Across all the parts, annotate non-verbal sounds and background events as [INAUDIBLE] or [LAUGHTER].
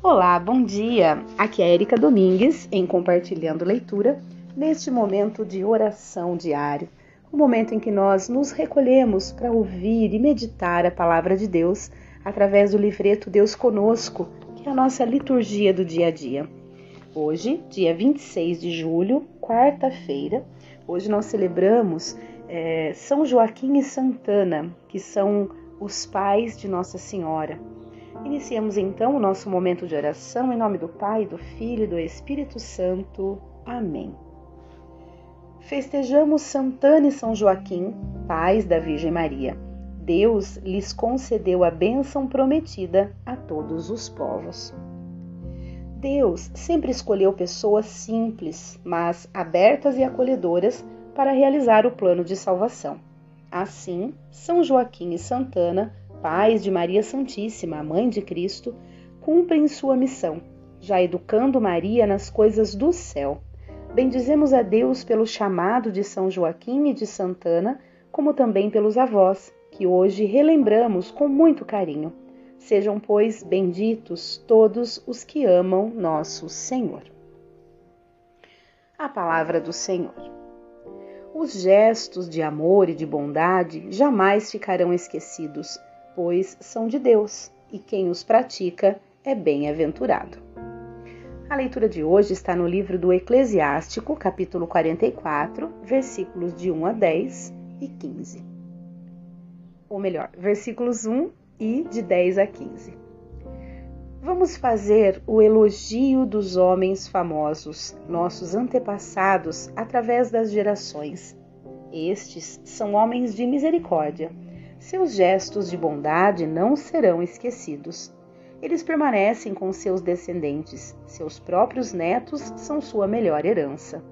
Olá, bom dia! Aqui é Erika Domingues em Compartilhando Leitura, neste momento de oração diário, o um momento em que nós nos recolhemos para ouvir e meditar a palavra de Deus através do livreto Deus Conosco, que é a nossa liturgia do dia a dia. Hoje, dia 26 de julho, quarta-feira, hoje nós celebramos é, São Joaquim e Santana, que são os pais de Nossa Senhora. Iniciamos então o nosso momento de oração em nome do Pai, do Filho e do Espírito Santo. Amém. Festejamos Santana e São Joaquim, pais da Virgem Maria. Deus lhes concedeu a bênção prometida a todos os povos. Deus sempre escolheu pessoas simples, mas abertas e acolhedoras para realizar o plano de salvação. Assim, São Joaquim e Santana pais de Maria Santíssima, a mãe de Cristo, cumprem sua missão, já educando Maria nas coisas do céu. Bendizemos a Deus pelo chamado de São Joaquim e de Santana, como também pelos avós, que hoje relembramos com muito carinho. Sejam, pois, benditos todos os que amam nosso Senhor. A palavra do Senhor. Os gestos de amor e de bondade jamais ficarão esquecidos pois são de Deus, e quem os pratica é bem-aventurado. A leitura de hoje está no livro do Eclesiástico, capítulo 44, versículos de 1 a 10 e 15. Ou melhor, versículos 1 e de 10 a 15. Vamos fazer o elogio dos homens famosos, nossos antepassados, através das gerações. Estes são homens de misericórdia seus gestos de bondade não serão esquecidos. Eles permanecem com seus descendentes, seus próprios netos são sua melhor herança.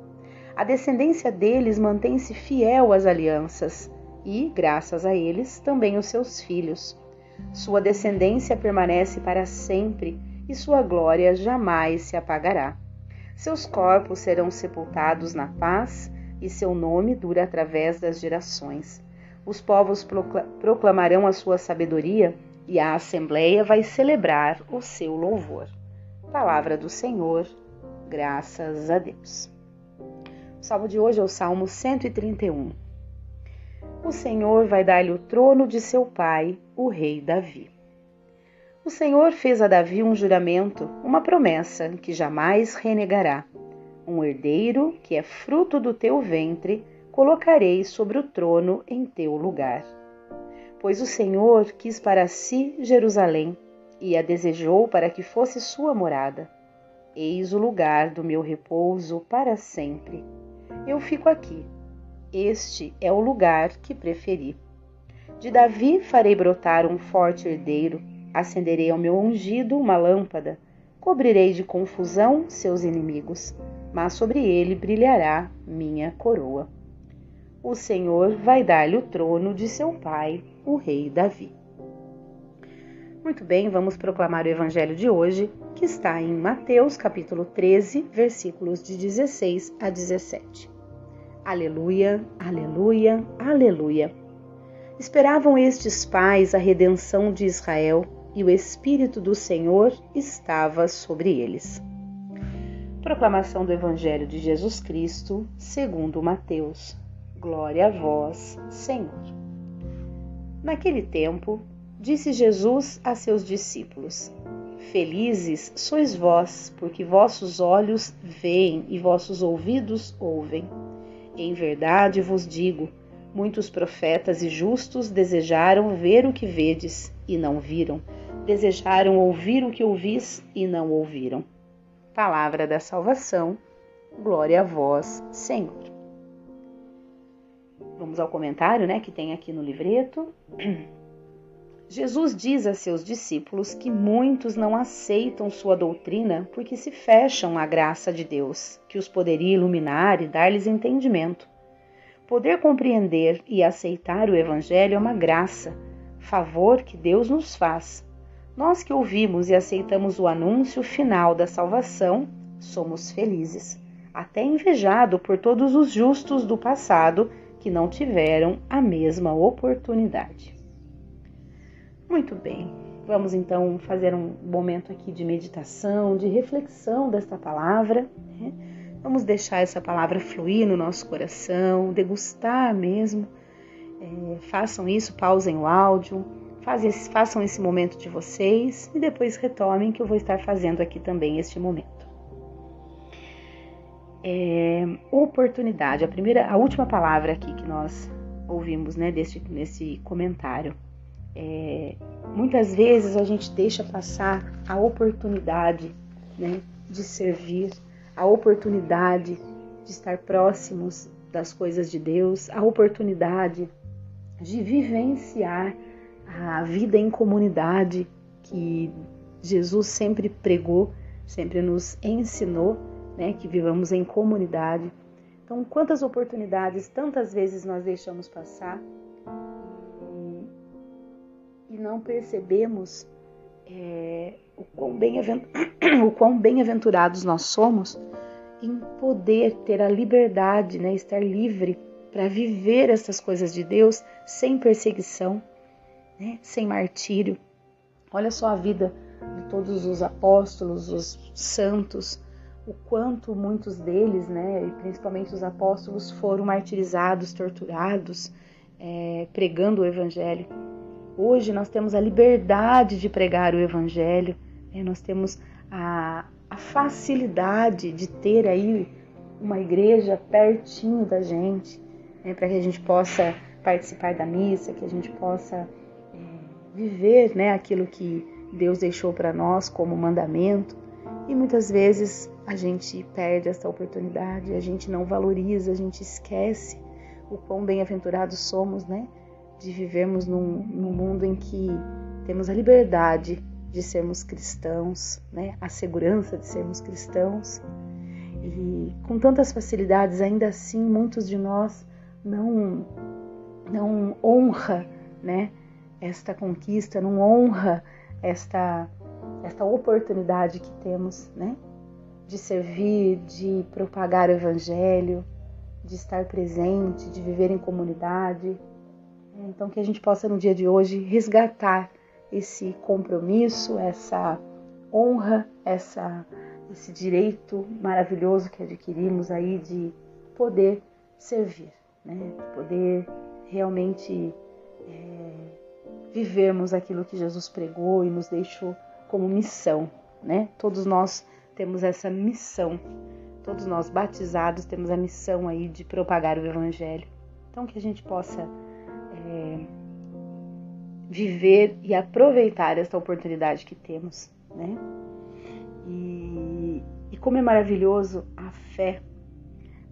A descendência deles mantém-se fiel às alianças e, graças a eles, também os seus filhos. Sua descendência permanece para sempre e sua glória jamais se apagará. Seus corpos serão sepultados na paz e seu nome dura através das gerações. Os povos proclamarão a sua sabedoria e a Assembleia vai celebrar o seu louvor. Palavra do Senhor, graças a Deus. O salmo de hoje é o Salmo 131. O Senhor vai dar-lhe o trono de seu pai, o rei Davi. O Senhor fez a Davi um juramento, uma promessa que jamais renegará. Um herdeiro que é fruto do teu ventre colocarei sobre o trono em teu lugar. Pois o Senhor quis para si Jerusalém e a desejou para que fosse sua morada. Eis o lugar do meu repouso para sempre. Eu fico aqui. Este é o lugar que preferi. De Davi farei brotar um forte herdeiro, acenderei ao meu ungido uma lâmpada, cobrirei de confusão seus inimigos, mas sobre ele brilhará minha coroa o Senhor vai dar-lhe o trono de seu pai, o rei Davi. Muito bem, vamos proclamar o evangelho de hoje, que está em Mateus capítulo 13, versículos de 16 a 17. Aleluia, aleluia, aleluia. Esperavam estes pais a redenção de Israel e o Espírito do Senhor estava sobre eles. Proclamação do Evangelho de Jesus Cristo, segundo Mateus. Glória a vós, Senhor. Naquele tempo, disse Jesus a seus discípulos: Felizes sois vós, porque vossos olhos veem e vossos ouvidos ouvem. Em verdade vos digo: muitos profetas e justos desejaram ver o que vedes e não viram, desejaram ouvir o que ouvis e não ouviram. Palavra da salvação. Glória a vós, Senhor. Vamos ao comentário, né, que tem aqui no livreto. [CLEARS THROAT] Jesus diz a seus discípulos que muitos não aceitam sua doutrina porque se fecham à graça de Deus, que os poderia iluminar e dar-lhes entendimento. Poder compreender e aceitar o Evangelho é uma graça, favor que Deus nos faz. Nós que ouvimos e aceitamos o anúncio final da salvação, somos felizes, até invejado por todos os justos do passado que não tiveram a mesma oportunidade. Muito bem, Vamos então fazer um momento aqui de meditação, de reflexão desta palavra. Né? Vamos deixar essa palavra fluir no nosso coração, degustar mesmo. É, façam isso, pausem o áudio, fazem, façam esse momento de vocês e depois retomem que eu vou estar fazendo aqui também este momento. É, oportunidade, a primeira, a última palavra aqui que nós ouvimos, né, desse, nesse comentário. É, muitas vezes a gente deixa passar a oportunidade, né, de servir, a oportunidade de estar próximos das coisas de Deus, a oportunidade de vivenciar a vida em comunidade que Jesus sempre pregou, sempre nos ensinou, né, que vivamos em comunidade. Então, quantas oportunidades, tantas vezes nós deixamos passar e, não percebemos é, o quão [COUGHS] bem-aventurados bem nós somos em poder ter a liberdade, né, estar livre para viver essas coisas de Deus sem perseguição, né, sem martírio. Olha só a vida de todos os apóstolos, os santos, o quanto muitos deles, né, e principalmente os apóstolos, foram martirizados, torturados, é, pregando o Evangelho. Hoje nós temos a liberdade de pregar o Evangelho, né, nós temos a, a facilidade de ter aí uma igreja pertinho da gente, né, para que a gente possa participar da missa, que a gente possa é, viver né, aquilo que Deus deixou para nós como mandamento. E muitas vezes a gente perde essa oportunidade, a gente não valoriza, a gente esquece o quão bem-aventurados somos, né? De vivermos num, num mundo em que temos a liberdade de sermos cristãos, né? A segurança de sermos cristãos. E com tantas facilidades, ainda assim, muitos de nós não não honra, né? Esta conquista, não honra esta esta oportunidade que temos, né? De servir, de propagar o evangelho, de estar presente, de viver em comunidade. Então que a gente possa no dia de hoje resgatar esse compromisso, essa honra, essa esse direito maravilhoso que adquirimos aí de poder servir, né? Poder realmente é, vivermos aquilo que Jesus pregou e nos deixou como missão, né? Todos nós temos essa missão. Todos nós batizados temos a missão aí de propagar o evangelho. Então que a gente possa é, viver e aproveitar esta oportunidade que temos, né? E, e como é maravilhoso a fé,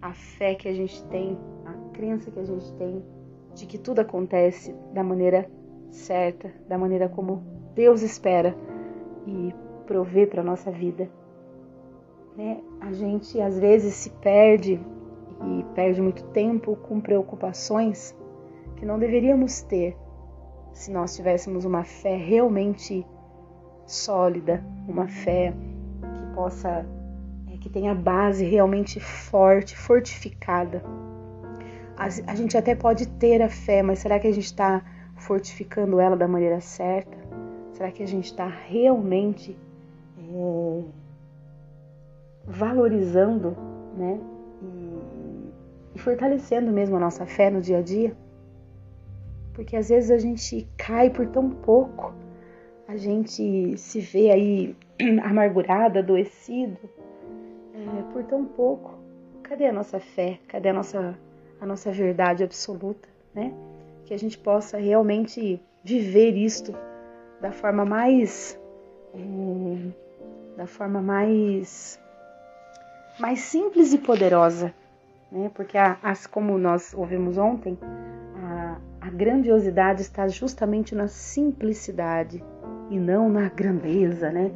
a fé que a gente tem, a crença que a gente tem de que tudo acontece da maneira certa, da maneira como Deus espera e prover para a nossa vida. Né? A gente às vezes se perde e perde muito tempo com preocupações que não deveríamos ter se nós tivéssemos uma fé realmente sólida, uma fé que possa, é, que tenha base realmente forte, fortificada. A, a gente até pode ter a fé, mas será que a gente está fortificando ela da maneira certa? Será que a gente está realmente é, valorizando, né? E, fortalecendo mesmo a nossa fé no dia a dia? Porque às vezes a gente cai por tão pouco, a gente se vê aí [CLEARS THROAT] amargurado, adoecido, é, por tão pouco. Cadê a nossa fé? Cadê a nossa, a nossa verdade absoluta, né? Que a gente possa realmente viver isto da forma mais é, da forma mais mais simples e poderosa, né? Porque as, como nós ouvimos ontem, a, a grandiosidade está justamente na simplicidade e não na grandeza, né?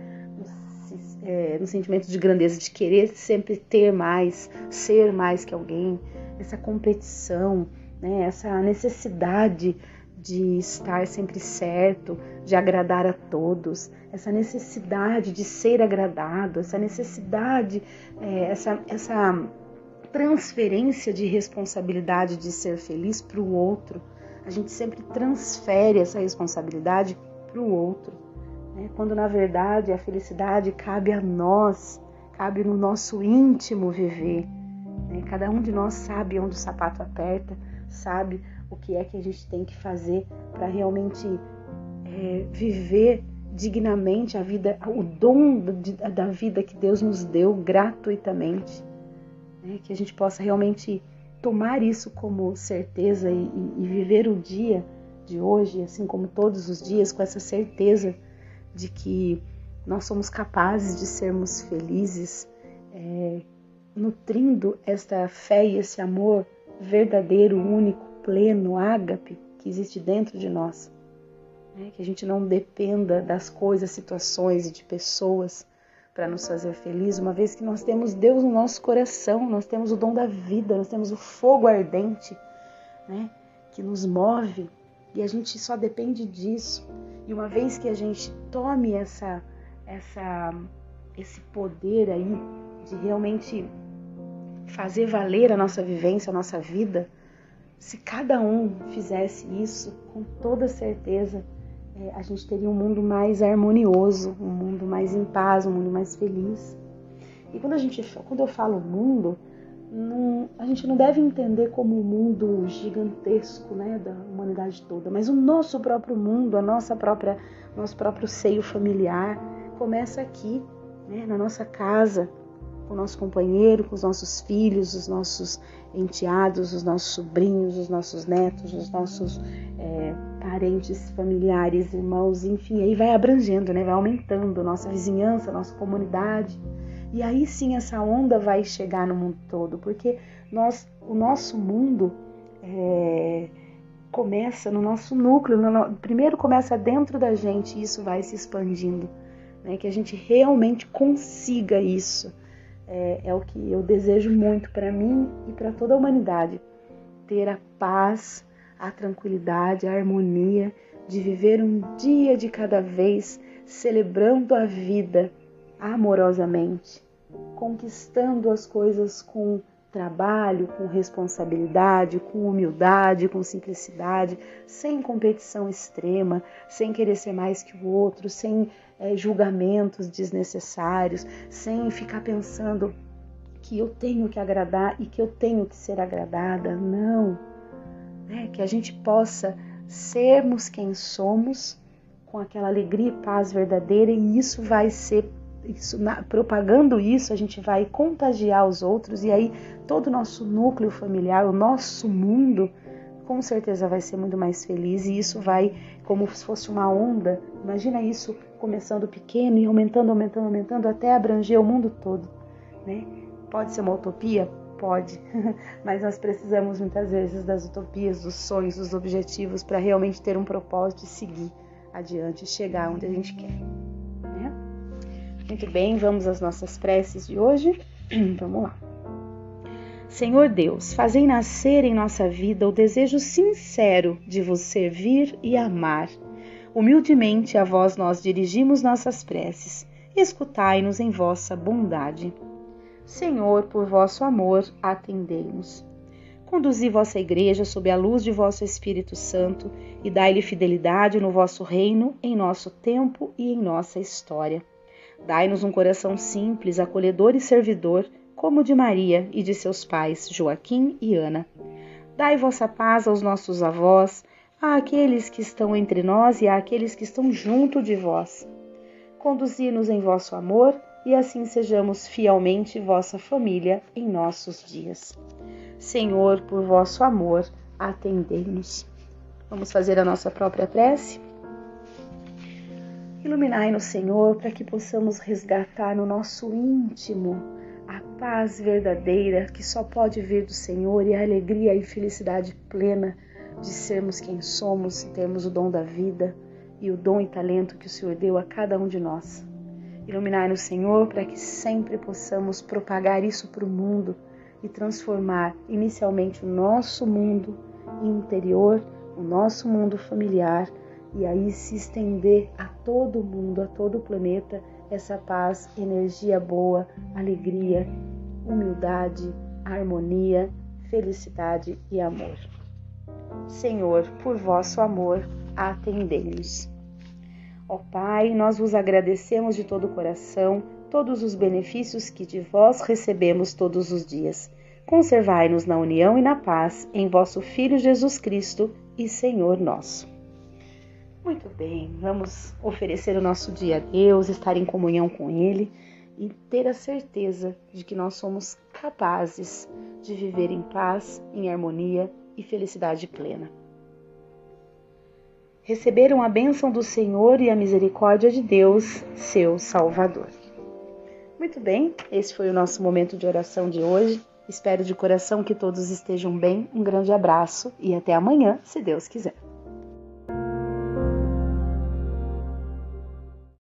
É, no sentimento de grandeza, de querer sempre ter mais, ser mais que alguém, essa competição, né? Essa necessidade de estar sempre certo, de agradar a todos, essa necessidade de ser agradado, essa necessidade, é, essa, essa transferência de responsabilidade de ser feliz para o outro. A gente sempre transfere essa responsabilidade para o outro. né? quando na verdade a felicidade cabe a nós, cabe no nosso íntimo viver. Né? Cada um de nós sabe onde o sapato aperta, sabe o que é que a gente tem que fazer para realmente é, viver dignamente a vida, o dom da vida que Deus nos deu gratuitamente. Né? Que a gente possa realmente tomar isso como certeza e, e, viver o dia de hoje, assim como todos os dias, com essa certeza de que nós somos capazes de sermos felizes, é, nutrindo esta fé e esse amor verdadeiro, único, pleno, ágape que existe dentro de nós. Né? Que a gente não dependa das coisas, situações e de pessoas para nos fazer felizes, uma vez que nós temos Deus no nosso coração, nós temos o dom da vida, nós temos o fogo ardente, né? Que nos move e a gente só depende disso. E uma vez que a gente tome essa, essa, esse poder aí de realmente fazer valer a nossa vivência, a nossa vida, se cada um fizesse isso, com toda certeza, é, a gente teria um mundo mais harmonioso, um mundo mais em paz, um mundo mais feliz. E quando, a gente, quando eu falo mundo, não, a gente não deve entender como um mundo gigantesco né, da humanidade toda, mas o nosso próprio mundo, a nossa própria, nosso próprio seio familiar, começa aqui, né, na nossa casa, com o nosso companheiro, com os nossos filhos, os nossos enteados, os nossos sobrinhos, os nossos netos, os nossos é, parentes, familiares, irmãos, enfim, aí vai abrangendo, né? vai aumentando nossa vizinhança, nossa comunidade. E aí sim essa onda vai chegar no mundo todo, porque nós, o nosso mundo é, começa no nosso núcleo, no, primeiro começa dentro da gente e isso vai se expandindo, né? que a gente realmente consiga isso é, é o que eu desejo muito para mim e para toda a humanidade. Ter a paz, a tranquilidade, a harmonia de viver um dia de cada vez, celebrando a vida amorosamente, conquistando as coisas com trabalho, com responsabilidade, com humildade, com simplicidade, sem competição extrema, sem querer ser mais que o outro, sem é, julgamentos desnecessários, sem ficar pensando que eu tenho que agradar e que eu tenho que ser agradada. Não. É, que a gente possa sermos quem somos com aquela alegria e paz verdadeira e isso vai ser isso, na, propagando isso, a gente vai contagiar os outros e aí todo o nosso núcleo familiar, o nosso mundo, com certeza vai ser muito mais feliz e isso vai como se fosse uma onda. Imagina isso começando pequeno e aumentando, aumentando, aumentando até abranger o mundo todo, né? Pode ser uma utopia? Pode, [LAUGHS] mas nós precisamos muitas vezes das utopias, dos sonhos, dos objetivos para realmente ter um propósito e seguir adiante, chegar onde a gente quer. Muito bem, vamos às nossas preces de hoje. [CLEARS THROAT] Vamos lá. Senhor Deus, fazei nascer em nossa vida o desejo sincero de vos servir e amar. Humildemente a vós nós dirigimos nossas preces. Escutai-nos em vossa bondade. Senhor, por vosso amor, atendei-nos. Conduzi vossa Igreja sob a luz de vosso Espírito Santo e dai-lhe fidelidade no vosso reino, em nosso tempo e em nossa história. Dai-nos um coração simples, acolhedor e servidor, como o de Maria e de seus pais, Joaquim e Ana. Dai vossa paz aos nossos avós, àqueles que estão entre nós e àqueles que estão junto de vós. Conduzi-nos em vosso amor e assim sejamos fielmente vossa família em nossos dias. Senhor, por vosso amor, atendei-nos. Vamos fazer a nossa própria prece? Iluminai-nos, Senhor, para que possamos resgatar no nosso íntimo a paz verdadeira que só pode vir do Senhor e a alegria e felicidade plena de sermos quem somos e termos o dom da vida e o dom e talento que o Senhor deu a cada um de nós. Iluminai-nos, Senhor, para que sempre possamos propagar isso para o mundo e transformar inicialmente o nosso mundo interior, o nosso mundo familiar e aí se estender a todo mundo, a todo o planeta, essa paz, energia boa, alegria, humildade, harmonia, felicidade e amor. Senhor, por vosso amor, atendei-nos. Ó Pai, nós vos agradecemos de todo o coração todos os benefícios que de vós recebemos todos os dias. Conservai-nos na união e na paz em vosso Filho Jesus Cristo e Senhor nosso. Muito bem, vamos oferecer o nosso dia a Deus, estar em comunhão com Ele e ter a certeza de que nós somos capazes de viver em paz, em harmonia e felicidade plena. Receberam a bênção do Senhor e a misericórdia de Deus, seu Salvador. Muito bem, esse foi o nosso momento de oração de hoje. Espero de coração que todos estejam bem. Um grande abraço e até amanhã, se Deus quiser.